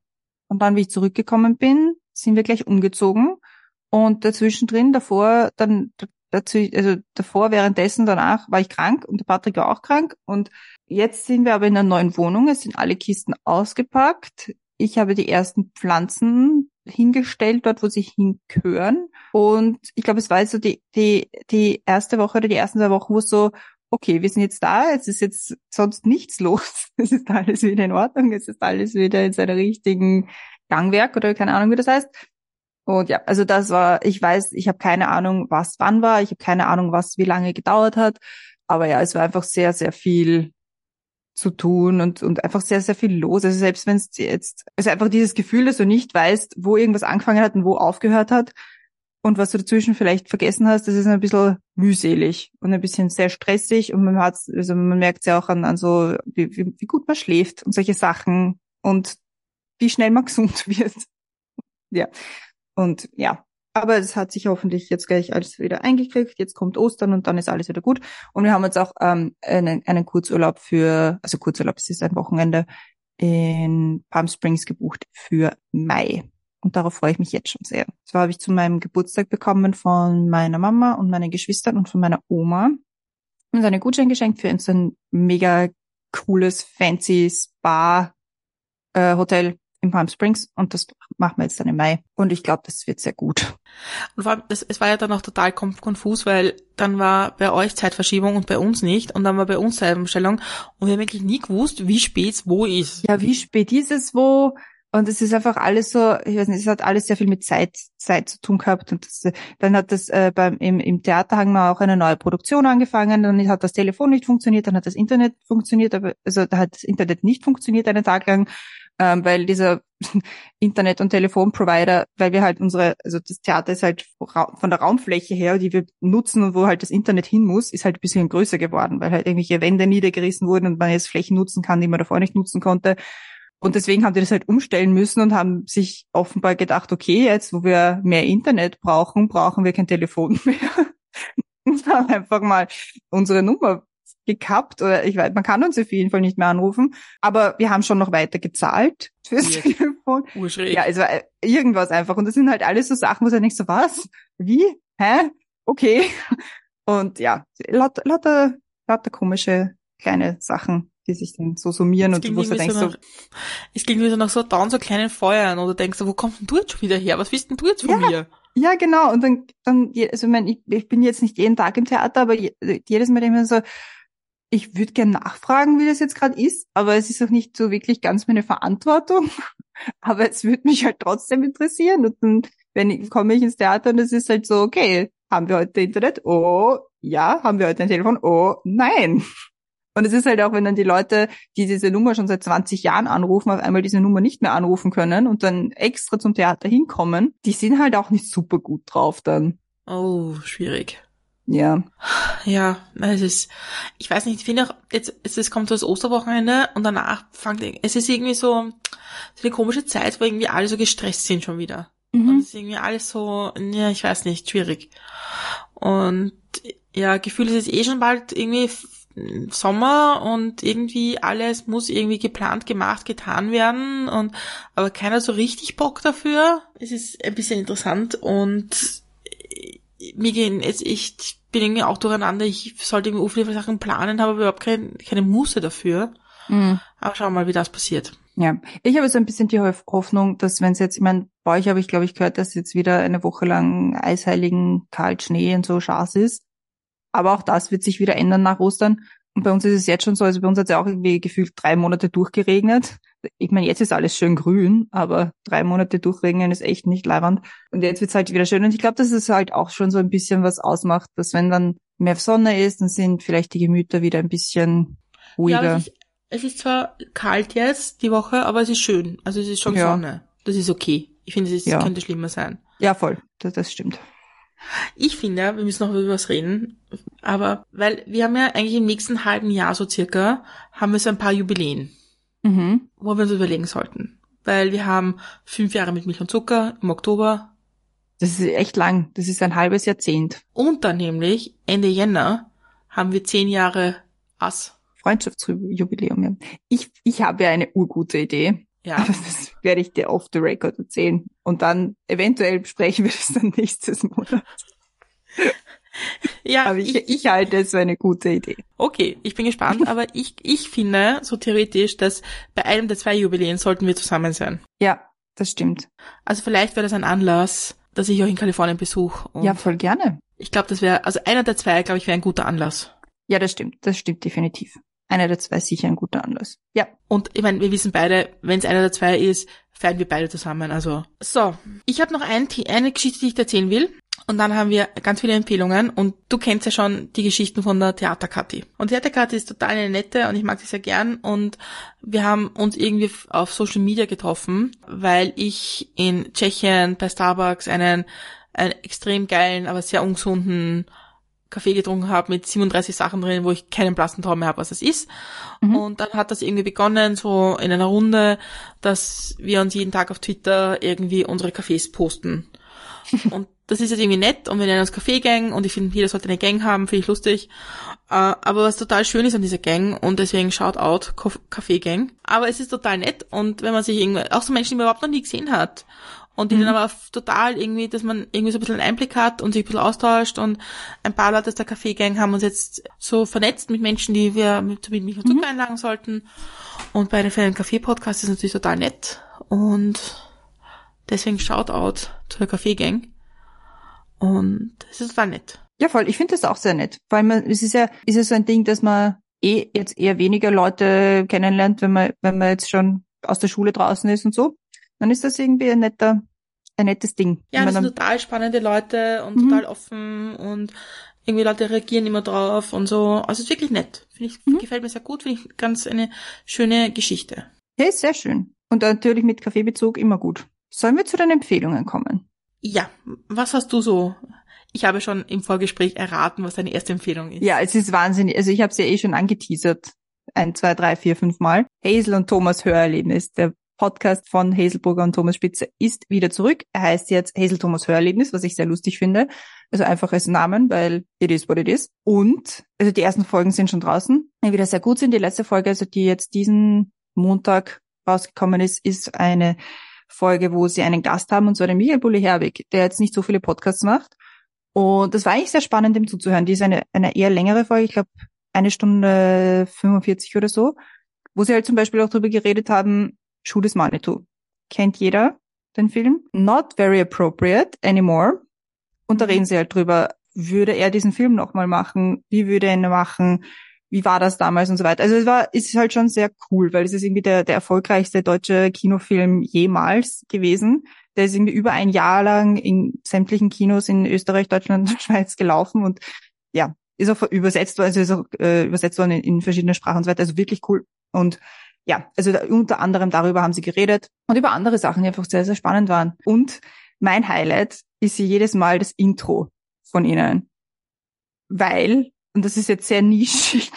Und dann, wie ich zurückgekommen bin, sind wir gleich umgezogen. Und dazwischen drin, davor, dann dazu, also davor, währenddessen, danach war ich krank und der Patrick war auch krank. Und jetzt sind wir aber in einer neuen Wohnung. Es sind alle Kisten ausgepackt. Ich habe die ersten Pflanzen hingestellt, dort, wo sie hingehören. Und ich glaube, es war also die, die, die erste Woche oder die ersten zwei Wochen, wo es so, okay, wir sind jetzt da, es ist jetzt sonst nichts los. Es ist alles wieder in Ordnung, es ist alles wieder in seiner richtigen Gangwerk oder keine Ahnung, wie das heißt. Und ja, also das war, ich weiß, ich habe keine Ahnung, was wann war, ich habe keine Ahnung, was wie lange gedauert hat, aber ja, es war einfach sehr, sehr viel zu tun und, und einfach sehr, sehr viel los. Also selbst wenn es jetzt, also einfach dieses Gefühl, dass du nicht weißt, wo irgendwas angefangen hat und wo aufgehört hat und was du dazwischen vielleicht vergessen hast, das ist ein bisschen mühselig und ein bisschen sehr stressig und man hat, also man merkt es ja auch an, an so, wie, wie, wie gut man schläft und solche Sachen und wie schnell man gesund wird. Ja. Und ja, aber es hat sich hoffentlich jetzt gleich alles wieder eingekriegt. Jetzt kommt Ostern und dann ist alles wieder gut. Und wir haben uns auch ähm, einen, einen Kurzurlaub für, also Kurzurlaub, es ist ein Wochenende in Palm Springs gebucht für Mai. Und darauf freue ich mich jetzt schon sehr. Zwar habe ich zu meinem Geburtstag bekommen von meiner Mama und meinen Geschwistern und von meiner Oma uns einen Gutschein geschenkt für uns ein mega cooles, fancy Spa äh, in Palm Springs und das machen wir jetzt dann im Mai. Und ich glaube, das wird sehr gut. Und vor allem, das, es war ja dann auch total konf konfus, weil dann war bei euch Zeitverschiebung und bei uns nicht. Und dann war bei uns Zeitumstellung. Und wir haben wirklich nie gewusst, wie spät wo ist. Ja, wie spät ist es wo? Und es ist einfach alles so, ich weiß nicht, es hat alles sehr viel mit Zeit, Zeit zu tun gehabt. Und das, dann hat das äh, beim im, im Theater haben wir auch eine neue Produktion angefangen. Dann hat das Telefon nicht funktioniert, dann hat das Internet funktioniert, aber also da hat das Internet nicht funktioniert einen Tag lang, ähm, weil dieser Internet- und Telefonprovider, weil wir halt unsere, also das Theater ist halt von der Raumfläche her, die wir nutzen und wo halt das Internet hin muss, ist halt ein bisschen größer geworden, weil halt irgendwelche Wände niedergerissen wurden und man jetzt Flächen nutzen kann, die man davor nicht nutzen konnte. Und deswegen haben die das halt umstellen müssen und haben sich offenbar gedacht, okay, jetzt wo wir mehr Internet brauchen, brauchen wir kein Telefon mehr. Und haben einfach mal unsere Nummer gekappt oder ich weiß, man kann uns auf jeden Fall nicht mehr anrufen, aber wir haben schon noch weiter gezahlt fürs Yes. Telefon. Urschräg. Ja, also äh, irgendwas einfach. Und das sind halt alles so Sachen, wo du denkst so, was? Wie? Hä? Okay. Und ja, lauter, lauter, lauter komische kleine Sachen, die sich dann so summieren Es und wo du denkst so so, es klingt wie so nach so dauernd so kleinen Feuern oder denkst du, wo kommst denn du jetzt schon wieder her? Was willst denn du jetzt von Ja. mir? Ja, genau. Und dann, dann, also ich, mein, ich, ich bin jetzt nicht jeden Tag im Theater, aber je, jedes Mal denke ich mir so, ich würde gern nachfragen, wie das jetzt gerade ist, aber es ist auch nicht so wirklich ganz meine Verantwortung. Aber es würde mich halt trotzdem interessieren. Und dann, wenn ich, komme ich ins Theater und es ist halt so, okay, haben wir heute Internet? Oh, ja. Haben wir heute ein Telefon? Oh, nein. Und es ist halt auch, wenn dann die Leute, die diese Nummer schon seit 20 Jahren anrufen, auf einmal diese Nummer nicht mehr anrufen können und dann extra zum Theater hinkommen, die sind halt auch nicht super gut drauf dann. Oh, schwierig. Ja. Ja, es ist, ich weiß nicht, ich finde auch, jetzt, es, es kommt so das Osterwochenende und danach fängt, es ist irgendwie so, so eine komische Zeit, wo irgendwie alle so gestresst sind schon wieder. Und Mhm. es ist irgendwie alles so, ja, ich weiß nicht, schwierig. Und ja, Gefühl es ist eh schon bald irgendwie Sommer und irgendwie alles muss irgendwie geplant, gemacht, getan werden und aber keiner so richtig Bock dafür. Es ist ein bisschen interessant und mir gehen jetzt ich bin irgendwie auch durcheinander. Ich sollte irgendwie viele Sachen planen, habe aber überhaupt kein, keine Muße dafür. Mhm. Aber schauen wir mal, wie das passiert. Ja, ich habe so ein bisschen die Hoff- Hoffnung, dass wenn es jetzt, ich meine, bei euch habe ich, glaube ich, gehört, dass jetzt wieder eine Woche lang eisheiligen, kalt Schnee und so Schaß ist. Aber auch das wird sich wieder ändern nach Ostern. Und bei uns ist es jetzt schon so, also bei uns hat es ja auch irgendwie gefühlt drei Monate durchgeregnet. Ich meine, jetzt ist alles schön grün, aber drei Monate durchregnen ist echt nicht leiwand. Und jetzt wird's halt wieder schön. Und ich glaube, dass es halt auch schon so ein bisschen was ausmacht, dass wenn dann mehr Sonne ist, dann sind vielleicht die Gemüter wieder ein bisschen Ja, ruhiger. aber es ist, es ist zwar kalt jetzt die Woche, aber es ist schön. Also es ist schon Ja. Sonne. Das ist okay. Ich finde, es Ja. könnte schlimmer sein. Ja, voll. Das, das stimmt. Ich finde, wir müssen noch über was reden, aber weil wir haben ja eigentlich im nächsten halben Jahr so circa, haben wir so ein paar Jubiläen, Mhm. wo wir uns überlegen sollten. Weil wir haben fünf Jahre mit Milch und Zucker im Oktober Das ist echt lang. Das ist ein halbes Jahrzehnt. und dann nämlich Ende Jänner haben wir zehn Jahre Ass. Freundschaftsjubiläum. Ja. Ich, ich habe ja eine urgute Idee. Ja. Aber das werde ich dir off the record erzählen. Und dann eventuell besprechen wir das dann nächstes Monat. Ja, Aber ich, ich halte es für eine gute Idee. Okay, ich bin gespannt, aber ich, ich finde so theoretisch, dass bei einem der zwei Jubiläen sollten wir zusammen sein. Ja, das stimmt. Also vielleicht wäre das ein Anlass, dass ich euch in Kalifornien besuche. Ja, voll gerne. Ich glaube, das wäre, also einer der zwei, glaube ich, wäre ein guter Anlass. Ja, das stimmt. Das stimmt definitiv. Einer der zwei ist sicher ein guter Anlass. Ja. Und ich meine, wir wissen beide, wenn es einer der zwei ist, feiern wir beide zusammen. Also so, ich habe noch ein, eine Geschichte, die ich dir erzählen will. Und dann haben wir ganz viele Empfehlungen. Und du kennst ja schon die Geschichten von der Theaterkati. Und Theaterkati ist total eine nette und ich mag sie sehr gern. Und wir haben uns irgendwie auf Social Media getroffen, weil ich in Tschechien bei Starbucks einen, einen extrem geilen, aber sehr ungesunden Kaffee getrunken habe mit 37 Sachen drin, wo ich keinen blassen Traum mehr habe, was es ist. Mhm. Und dann hat das irgendwie begonnen, so in einer Runde, dass wir uns jeden Tag auf Twitter irgendwie unsere Cafés posten. und das ist jetzt irgendwie nett und wir nennen uns Kaffee-Gang und ich finde, jeder sollte eine Gang haben, finde ich lustig. Äh, aber was total schön ist an dieser Gang und deswegen shout out Kaffee-Gang. Aber es ist total nett und wenn man sich irgendwie, auch so Menschen, die man überhaupt noch nie gesehen hat, und die Mhm. dann aber total irgendwie, dass man irgendwie so ein bisschen einen Einblick hat und sich ein bisschen austauscht und ein paar Leute aus der Kaffee-Gang haben uns jetzt so vernetzt mit Menschen, die wir mit, mit Milch und Zucker einladen sollten. Und bei den Fällen Kaffee-Podcast ist natürlich total nett und deswegen Shoutout zu der Kaffee-Gang. Und es ist total nett. Ja, voll. Ich finde das auch sehr nett. Weil man, es ist ja, ist ja so ein Ding, dass man eh jetzt eher weniger Leute kennenlernt, wenn man, wenn man jetzt schon aus der Schule draußen ist und so. Dann ist das irgendwie ein netter, ein nettes Ding. Ja, das man sind total spannende Leute und Mhm. total offen und irgendwie Leute reagieren immer drauf und so. Also es ist wirklich nett. Finde ich, Mhm. gefällt mir sehr gut, finde ich ganz eine schöne Geschichte. Hey, sehr schön. Und natürlich mit Kaffeebezug immer gut. Sollen wir zu den Empfehlungen kommen? Ja, was hast du so? Ich habe schon im Vorgespräch erraten, was deine erste Empfehlung ist. Ja, es ist wahnsinnig. Also ich habe es ja eh schon angeteasert. Ein, zwei, drei, vier, fünf Mal. Hazel und Thomas Hörerlebnis. Der Podcast von Hazelburger und Thomas Spitzer ist wieder zurück. Er heißt jetzt Hazel Thomas Hörerlebnis, was ich sehr lustig finde. Also einfach als Namen, weil it is what it is. Und, also die ersten Folgen sind schon draußen, die wieder sehr gut sind. Die letzte Folge, also die jetzt diesen Montag rausgekommen ist, ist eine Folge, wo sie einen Gast haben, und zwar den Michael Bulli Herwig, der jetzt nicht so viele Podcasts macht. Und das war eigentlich sehr spannend, dem zuzuhören. Die ist eine, eine eher längere Folge, ich glaube eine Stunde 45 oder so, wo sie halt zum Beispiel auch darüber geredet haben, Schuh des Manitou. Kennt jeder den Film? Not very appropriate anymore. Und da reden sie halt drüber, würde er diesen Film nochmal machen? Wie würde er ihn machen? Wie war das damals und so weiter? Also es war, ist halt schon sehr cool, weil es ist irgendwie der, der erfolgreichste deutsche Kinofilm jemals gewesen. Der ist irgendwie über ein Jahr lang in sämtlichen Kinos in Österreich, Deutschland und Schweiz gelaufen und ja, ist auch übersetzt worden, also ist auch äh, übersetzt worden in, in verschiedene Sprachen und so weiter. Also wirklich cool. Und ja, also da, unter anderem darüber haben sie geredet und über andere Sachen, die einfach sehr, sehr spannend waren. Und mein Highlight ist jedes Mal das Intro von ihnen. weil, und das ist jetzt sehr nischig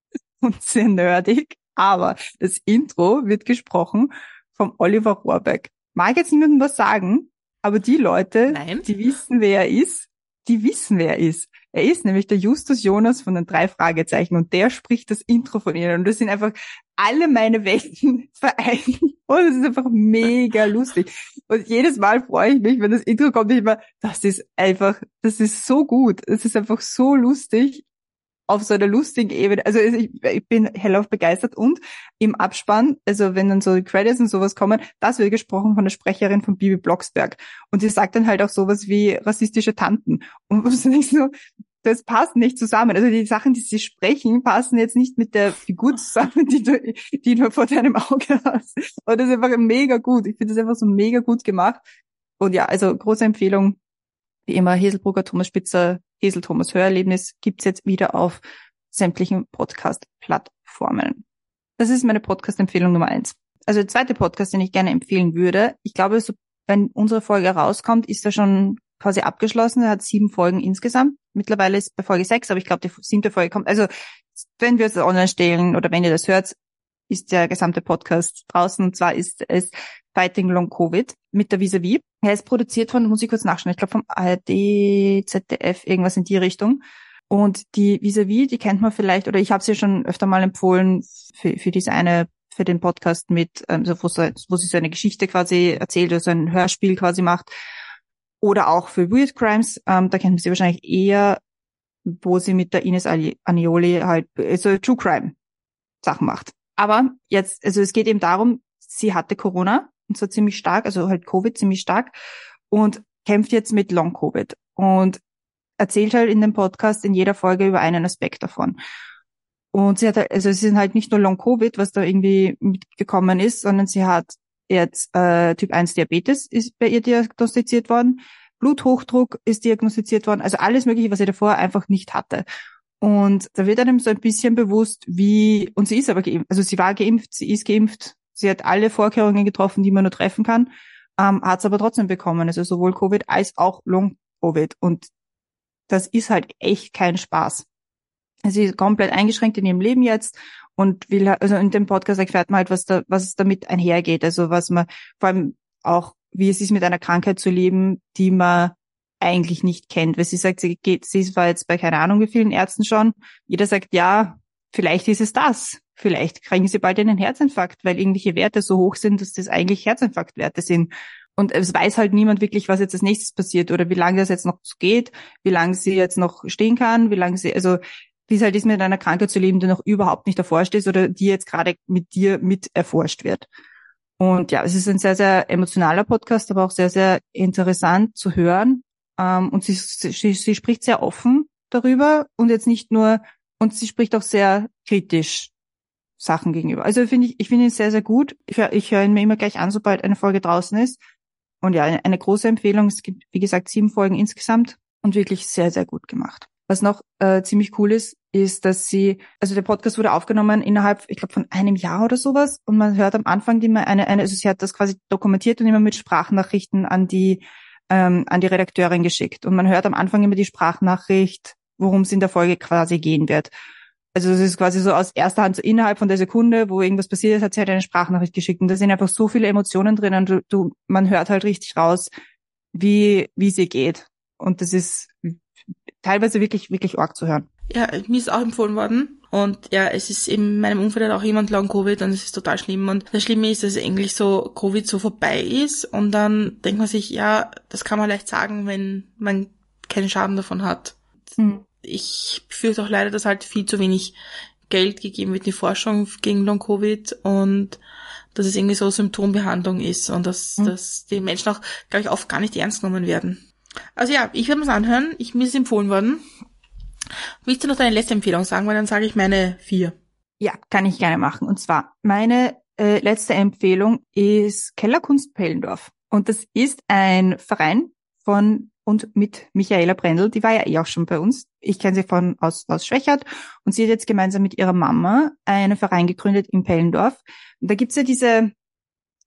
und sehr nerdig, aber das Intro wird gesprochen vom Oliver Rohrbeck. Mag jetzt niemandem was sagen, aber die Leute, Nein. die wissen, wer er ist, die wissen, wer er ist. Er ist nämlich der Justus Jonas von den drei Fragezeichen und der spricht das Intro von ihnen. Und das sind einfach alle meine Welten vereint. Und es ist einfach mega lustig. Und jedes Mal freue ich mich, wenn das Intro kommt, ich immer, das ist einfach, das ist so gut. Es ist einfach so lustig auf so einer lustigen Ebene. Also ich, ich bin hellauf begeistert und im Abspann, also wenn dann so die Credits und sowas kommen, das wird gesprochen von der Sprecherin von Bibi Blocksberg. Und sie sagt dann halt auch sowas wie rassistische Tanten. Und was denkst so, das passt nicht zusammen. Also die Sachen, die sie sprechen, passen jetzt nicht mit der Figur zusammen, die du, die du vor deinem Auge hast. Und das ist einfach mega gut. Ich finde das einfach so mega gut gemacht. Und ja, also große Empfehlung. Wie immer, Heselbrugger, Thomas Spitzer, Hesel Thomas Hörerlebnis gibt's jetzt wieder auf sämtlichen Podcast-Plattformen. Das ist meine Podcast-Empfehlung Nummer eins. Also der zweite Podcast, den ich gerne empfehlen würde. Ich glaube, so, wenn unsere Folge rauskommt, ist er schon quasi abgeschlossen. Er hat sieben Folgen insgesamt. Mittlerweile ist bei Folge sechs, aber ich glaube, die siebte Folge kommt. Also wenn wir es online stellen oder wenn ihr das hört, ist der gesamte Podcast draußen. Und zwar ist es Fighting Long Covid mit der Vis-a-vis. Er ist produziert von, muss ich kurz nachschauen, ich glaube vom ARD, ZDF, irgendwas in die Richtung. Und die Vis-a-vis, die kennt man vielleicht, oder ich habe sie schon öfter mal empfohlen für, für diese eine, für den Podcast mit, ähm, so, wo, wo sie so eine Geschichte quasi erzählt oder so ein Hörspiel quasi macht. Oder auch für Weird Crimes, ähm, da kennt man sie wahrscheinlich eher, wo sie mit der Ines Anioli halt, also True Crime Sachen macht. Aber jetzt, also es geht eben darum, sie hatte Corona und zwar ziemlich stark, also halt Covid ziemlich stark und kämpft jetzt mit Long Covid und erzählt halt in dem Podcast in jeder Folge über einen Aspekt davon. Und sie hat, also es sind halt nicht nur Long Covid, was da irgendwie mitgekommen ist, sondern sie hat jetzt äh, Typ 1 Diabetes ist bei ihr diagnostiziert worden, Bluthochdruck ist diagnostiziert worden, also alles mögliche, was sie davor einfach nicht hatte. Und da wird einem so ein bisschen bewusst, wie, und sie ist aber geimpft, also sie war geimpft, sie ist geimpft, sie hat alle Vorkehrungen getroffen, die man nur treffen kann, ähm, hat es aber trotzdem bekommen, also sowohl Covid als auch Long-Covid. Und das ist halt echt kein Spaß. Sie ist komplett eingeschränkt in ihrem Leben jetzt und will, also in dem Podcast erfährt man halt, was da, was es damit einhergeht. Also was man, vor allem auch, wie es ist, mit einer Krankheit zu leben, die man eigentlich nicht kennt. Weil sie sagt, sie geht, sie war jetzt bei keine Ahnung wie vielen Ärzten schon. Jeder sagt, ja, vielleicht ist es das. Vielleicht kriegen sie bald einen Herzinfarkt, weil irgendwelche Werte so hoch sind, dass das eigentlich Herzinfarktwerte sind. Und es weiß halt niemand wirklich, was jetzt als nächstes passiert oder wie lange das jetzt noch geht, wie lange sie jetzt noch stehen kann, wie lange sie, also wie es halt ist, mit einer Krankheit zu leben, die noch überhaupt nicht erforscht ist oder die jetzt gerade mit dir mit erforscht wird. Und ja, es ist ein sehr, sehr emotionaler Podcast, aber auch sehr, sehr interessant zu hören. Ähm, und sie, sie, sie spricht sehr offen darüber und jetzt nicht nur, und sie spricht auch sehr kritisch Sachen gegenüber. Also finde ich, ich finde ihn sehr, sehr gut. Ich, ich höre ihn mir immer gleich an, sobald eine Folge draußen ist. Und ja, eine, eine große Empfehlung. Es gibt, wie gesagt, sieben Folgen insgesamt und wirklich sehr, sehr gut gemacht. Was noch äh, ziemlich cool ist, ist, dass sie, also der Podcast wurde aufgenommen innerhalb, ich glaube, von einem Jahr oder sowas. Und man hört am Anfang immer eine, eine, also sie hat das quasi dokumentiert und immer mit Sprachnachrichten an die, ähm, an die Redakteurin geschickt. Und man hört am Anfang immer die Sprachnachricht, worum es in der Folge quasi gehen wird. Also es ist quasi so aus erster Hand so innerhalb von der Sekunde, wo irgendwas passiert ist, hat sie halt eine Sprachnachricht geschickt. Und da sind einfach so viele Emotionen drin und du, du, man hört halt richtig raus, wie, wie sie geht. Und das ist teilweise wirklich, wirklich arg zu hören. Ja, mir ist auch empfohlen worden. Und ja, es ist in meinem Umfeld auch jemand lang Covid und es ist total schlimm. Und das Schlimme ist, dass eigentlich so Covid so vorbei ist. Und dann denkt man sich, ja, das kann man leicht sagen, wenn man keinen Schaden davon hat. Hm. Ich befürchte auch leider, dass halt viel zu wenig Geld gegeben wird in die Forschung gegen Long-Covid und dass es irgendwie so Symptombehandlung ist und dass, hm. dass die Menschen auch, glaube ich, oft gar nicht ernst genommen werden. Also ja, ich werde mir's anhören. Ich, mir ist empfohlen worden. Willst du noch deine letzte Empfehlung sagen? Weil dann sage ich meine vier. Ja, kann ich gerne machen. Und zwar, meine äh, letzte Empfehlung ist Kellerkunst Pellendorf. Und das ist ein Verein von und mit Michaela Brendel, die war ja eh auch schon bei uns. Ich kenne sie von aus, aus Schwächert und sie hat jetzt gemeinsam mit ihrer Mama einen Verein gegründet in Pellendorf. Und da gibt's ja diese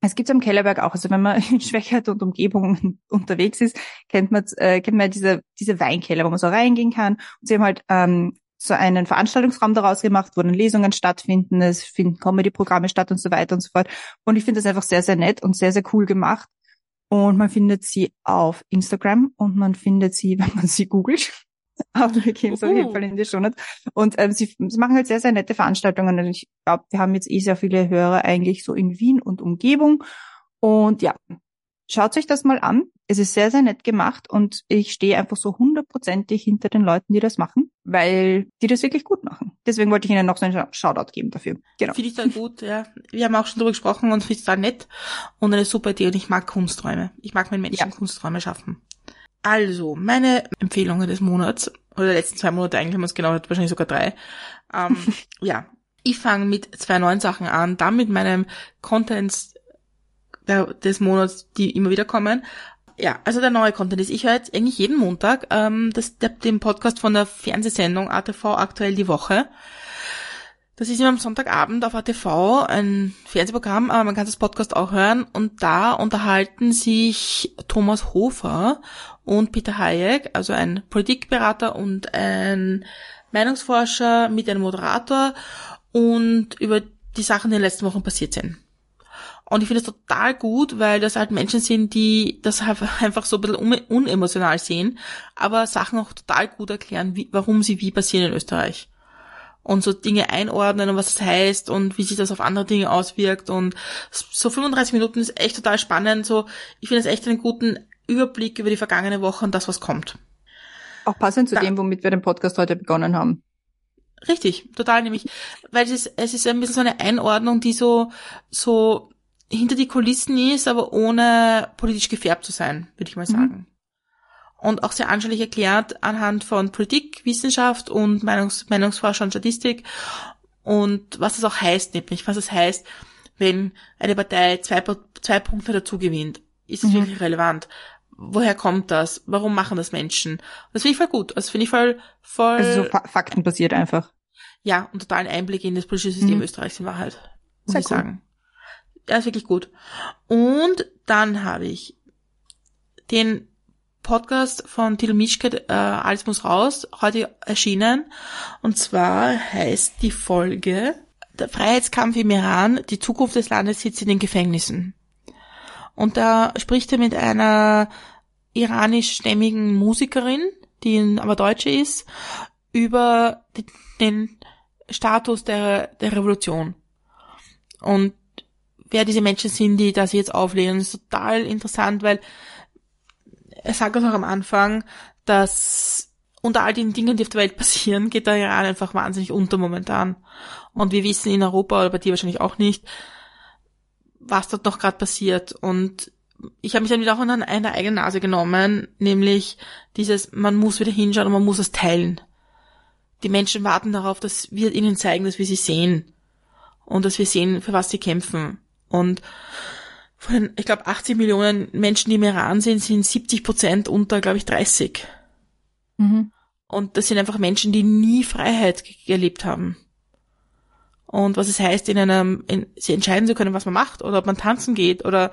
Es gibt am Kellerberg auch, also wenn man in Schwächert und Umgebung unterwegs ist, kennt man, äh, kennt man diese, diese Weinkeller, wo man so reingehen kann. Und sie haben halt ähm, so einen Veranstaltungsraum daraus gemacht, wo dann Lesungen stattfinden, es finden Comedy-Programme statt und so weiter und so fort. Und ich finde das einfach sehr, sehr nett und sehr, sehr cool gemacht. Und man findet sie auf Instagram und man findet sie, wenn man sie googelt. Aber wir gehen so auf jeden Fall in die Show Und ähm, sie, sie machen halt sehr, sehr nette Veranstaltungen. Und ich glaube, wir haben jetzt eh sehr viele Hörer eigentlich so in Wien und Umgebung. Und ja, Schaut euch das mal an. Es ist sehr, sehr nett gemacht und ich stehe einfach so hundertprozentig hinter den Leuten, die das machen, weil die das wirklich gut machen. Deswegen wollte ich Ihnen noch so einen Shoutout geben dafür. Genau. Finde ich dann gut, ja. Wir haben auch schon darüber gesprochen und finde es da nett und eine super Idee und ich mag Kunsträume. Ich mag, wenn Menschen ja. Kunsträume schaffen. Also, meine Empfehlungen des Monats, oder der letzten zwei Monate eigentlich, wenn man es genau hat, wahrscheinlich sogar drei. Ähm, ja, ich fange mit zwei neuen Sachen an, dann mit meinem Content der, des Monats, die immer wieder kommen. Ja, also der neue Content ist, ich höre jetzt eigentlich jeden Montag ähm, das, der, den Podcast von der Fernsehsendung ATV aktuell die Woche. Das ist immer am Sonntagabend auf ATV, ein Fernsehprogramm, aber man kann das Podcast auch hören. Und da unterhalten sich Thomas Hofer und Peter Hayek, also ein Politikberater und ein Meinungsforscher mit einem Moderator und über die Sachen, die in den letzten Wochen passiert sind. Und ich finde es total gut, weil das halt Menschen sind, die das einfach so ein bisschen unemotional sehen, aber Sachen auch total gut erklären, wie, warum sie wie passieren in Österreich. Und so Dinge einordnen und was das heißt und wie sich das auf andere Dinge auswirkt. Und so 35 Minuten ist echt total spannend. So, ich finde es echt einen guten Überblick über die vergangene Woche und das, was kommt. Auch passend zu da, dem, womit wir den Podcast heute begonnen haben. Richtig, total nämlich, weil es ist, es ist ein bisschen so eine Einordnung, die so, so hinter die Kulissen ist, aber ohne politisch gefärbt zu sein, würde ich mal mhm. sagen. Mhm. Und auch sehr anschaulich erklärt anhand von Politik, Wissenschaft und Meinungs Meinungsforscher und Statistik und was das auch heißt, nämlich was es heißt, wenn eine Partei zwei, zwei Punkte dazu gewinnt. Ist es mhm. wirklich relevant? Woher kommt das? Warum machen das Menschen? Das finde ich voll gut. Das finde ich voll, voll. Also so fa faktenbasiert einfach. Ja, und totalen Einblick in das politische System mhm. Österreichs in Wahrheit. Muss Sehr ich cool. sagen er ist wirklich gut. Und dann habe ich den Podcast von Till Mischke, äh, Alles muss raus, heute erschienen. Und zwar heißt die Folge Der Freiheitskampf im Iran, die Zukunft des Landes sitzt in den Gefängnissen. Und da spricht er mit einer iranischstämmigen Musikerin, die aber Deutsche ist, über den Status der, der Revolution. Und wer diese Menschen sind, die das jetzt auflehnen. Das ist total interessant, weil er sagt auch am Anfang, dass unter all den Dingen, die auf der Welt passieren, geht der Iran einfach wahnsinnig unter momentan. Und wir wissen in Europa, oder bei dir wahrscheinlich auch nicht, was dort noch gerade passiert. Und ich habe mich dann wieder auch an eine eigene Nase genommen, nämlich dieses, man muss wieder hinschauen und man muss es teilen. Die Menschen warten darauf, dass wir ihnen zeigen, dass wir sie sehen und dass wir sehen, für was sie kämpfen. Und von den, ich glaube, 80 Millionen Menschen, die im Iran sind, sind 70 Prozent unter, glaube ich, 30. Mhm. Und das sind einfach Menschen, die nie Freiheit erlebt haben. Und was es heißt, in einem, in, sie entscheiden zu können, was man macht, oder ob man tanzen geht, oder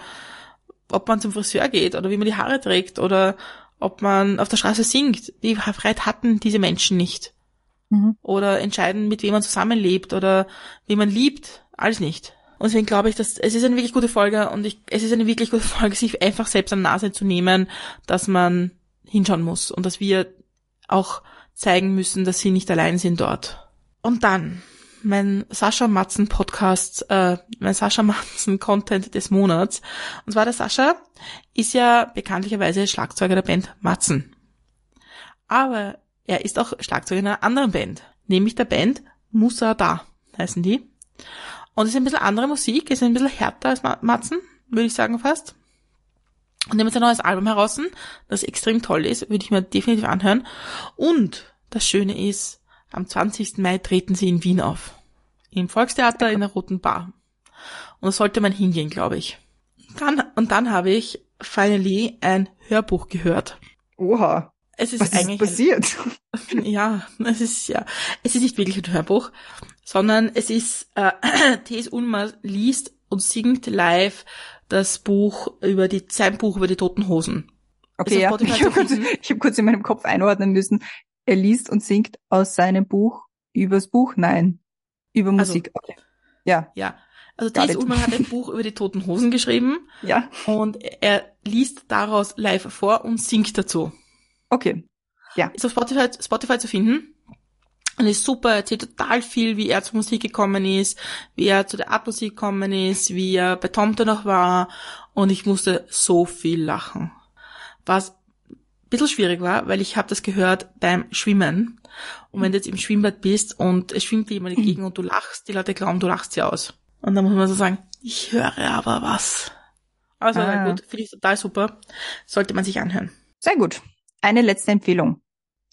ob man zum Friseur geht, oder wie man die Haare trägt, oder ob man auf der Straße singt. Die Freiheit hatten diese Menschen nicht. Mhm. Oder entscheiden, mit wem man zusammenlebt, oder wie man liebt. Alles nicht. Und deswegen glaube ich, dass es ist eine wirklich gute Folge und ich, es ist eine wirklich gute Folge, sich einfach selbst an Nase zu nehmen, dass man hinschauen muss und dass wir auch zeigen müssen, dass sie nicht allein sind dort. Und dann mein Sascha Matzen Podcast, äh, mein Sascha Matzen Content des Monats. Und zwar der Sascha ist ja bekanntlicherweise Schlagzeuger der Band Matzen. Aber er ist auch Schlagzeuger einer anderen Band, nämlich der Band Musa Da heißen die. Und es ist ein bisschen andere Musik, es ist ein bisschen härter als Matzen, würde ich sagen fast. Und nehmen jetzt ein neues Album heraus, das extrem toll ist, würde ich mir definitiv anhören. Und das Schöne ist, am 20. Mai treten sie in Wien auf. Im Volkstheater in der Roten Bar. Und da sollte man hingehen, glaube ich. Dann, und dann habe ich finally ein Hörbuch gehört. Oha. Es ist Was eigentlich ist passiert? Ein, ja, es ist ja, es ist nicht wirklich ein Hörbuch sondern es ist, äh, T.S. Ulmer liest und singt live das Buch über die, sein Buch über die toten Hosen. Okay, ja. Ich habe kurz, ich hab kurz in meinem Kopf einordnen müssen. Er liest und singt aus seinem Buch übers Buch? Nein. Über also, Musik. Also, okay. Ja. Ja. Also Therese Ullmann hat ein Buch über die toten Hosen geschrieben. Ja. Und er liest daraus live vor und singt dazu. Okay. Ja. Ist auf Spotify, Spotify zu finden. Und ist super, er erzählt total viel, wie er zur Musik gekommen ist, wie er zu der Art-Musik gekommen ist, wie er bei Tomte noch war. Und ich musste so viel lachen. Was ein bisschen schwierig war, weil ich habe das gehört beim Schwimmen. Und wenn du jetzt im Schwimmbad bist und es schwimmt dir jemand entgegen und du lachst, die Leute glauben, du lachst sie aus. Und dann muss man so sagen, ich höre aber was. Also ah. gut, finde ich total super. Sollte man sich anhören. Sehr gut. Eine letzte Empfehlung.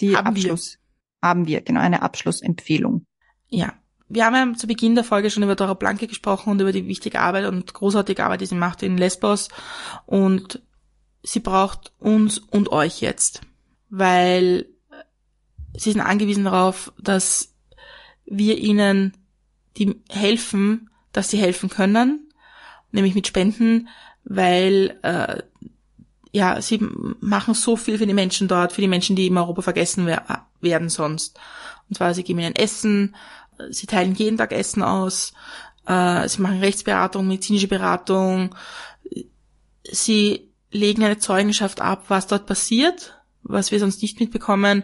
Die haben Abschluss. Wir. Haben wir, genau, eine Abschlussempfehlung. Ja. Wir haben ja zu Beginn der Folge schon über Dora Blanke gesprochen und über die wichtige Arbeit und großartige Arbeit, die sie macht in Lesbos. Und sie braucht uns und euch jetzt. Weil sie sind angewiesen darauf, dass wir ihnen die helfen, dass sie helfen können, nämlich mit Spenden, weil äh, ja, sie machen so viel für die Menschen dort, für die Menschen, die in Europa vergessen wer werden sonst. Und zwar, sie geben ihnen Essen, sie teilen jeden Tag Essen aus, äh, sie machen Rechtsberatung, medizinische Beratung, sie legen eine Zeugenschaft ab, was dort passiert, was wir sonst nicht mitbekommen.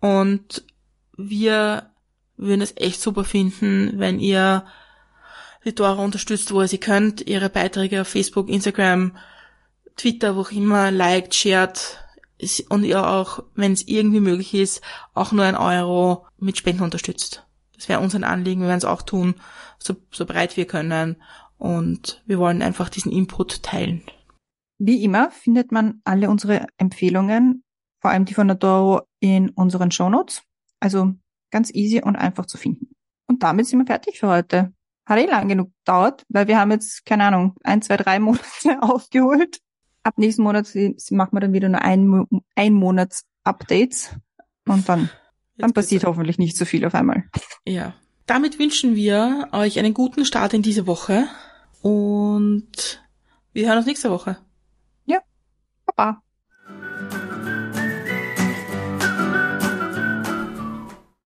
Und wir würden es echt super finden, wenn ihr die Dora unterstützt, wo ihr sie könnt, ihre Beiträge auf Facebook, Instagram, Twitter, wo auch immer, liked, shared und ihr auch, wenn es irgendwie möglich ist, auch nur ein Euro mit Spenden unterstützt. Das wäre uns ein Anliegen, wir werden es auch tun, so, so breit wir können. Und wir wollen einfach diesen Input teilen. Wie immer findet man alle unsere Empfehlungen, vor allem die von der Doro, in unseren Shownotes. Also ganz easy und einfach zu finden. Und damit sind wir fertig für heute. Hat eh lang genug gedauert, weil wir haben jetzt, keine Ahnung, ein, zwei, drei Monate aufgeholt ab nächsten Monat machen wir dann wieder nur ein, ein Monats Updates und dann, dann passiert hoffentlich nicht so viel auf einmal. Ja. Damit wünschen wir euch einen guten Start in diese Woche und wir hören uns nächste Woche.